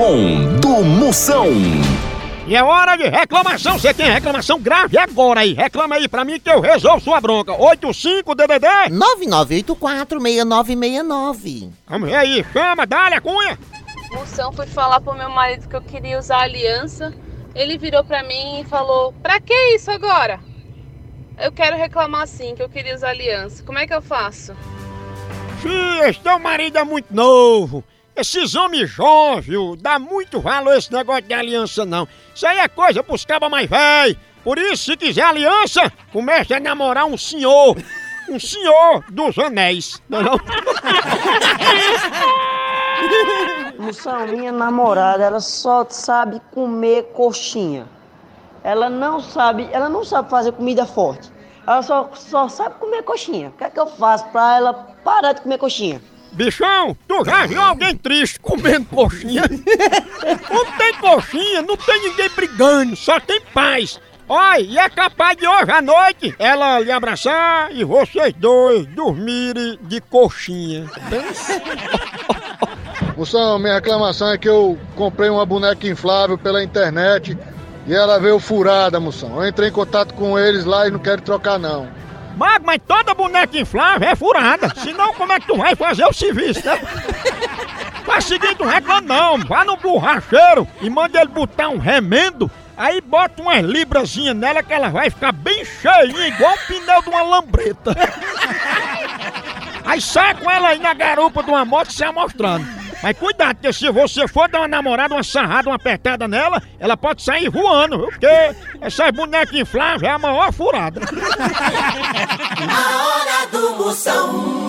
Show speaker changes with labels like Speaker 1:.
Speaker 1: com do Moção.
Speaker 2: E é hora de reclamação. Você tem reclamação grave agora aí. Reclama aí pra mim que eu resolvo sua bronca. 85 DDD.
Speaker 3: 99846969.
Speaker 2: Vamos ver aí. Chama, dá-lhe a cunha.
Speaker 4: Moção, fui falar pro meu marido que eu queria usar aliança. Ele virou pra mim e falou: Pra que isso agora? Eu quero reclamar sim, que eu queria usar aliança. Como é que eu faço?
Speaker 2: Fih, esse teu marido é muito novo. Esses homens jovens, dá muito valor esse negócio de aliança não. Isso aí é coisa pros cabas mais velhos. Por isso, se quiser aliança, comece a namorar um senhor. Um senhor dos anéis. Não, é não?
Speaker 5: Moção, minha namorada, ela só sabe comer coxinha. Ela não sabe, ela não sabe fazer comida forte. Ela só, só sabe comer coxinha. O que é que eu faço pra ela parar de comer coxinha?
Speaker 2: Bichão, tu já viu alguém triste comendo coxinha? Não tem coxinha, não tem ninguém brigando, só tem paz. Olha, e é capaz de hoje à noite ela lhe abraçar e vocês dois dormirem de coxinha.
Speaker 6: Moção, minha reclamação é que eu comprei uma boneca inflável pela internet e ela veio furada, moção. Eu entrei em contato com eles lá e não quero trocar não.
Speaker 2: Mago, mas toda boneca inflável é furada. Senão, como é que tu vai fazer o serviço, né? Faz seguinte, reclama não. Vá no borracheiro e manda ele botar um remendo. Aí bota umas librazinhas nela que ela vai ficar bem cheinha, igual o pneu de uma lambreta. Aí sai com ela aí na garupa de uma moto se amostrando. Mas cuidado, porque se você for dar uma namorada, uma sarrada, uma apertada nela, ela pode sair voando, viu? Porque essas bonecas infláveis é a maior furada.
Speaker 1: A hora do Moção.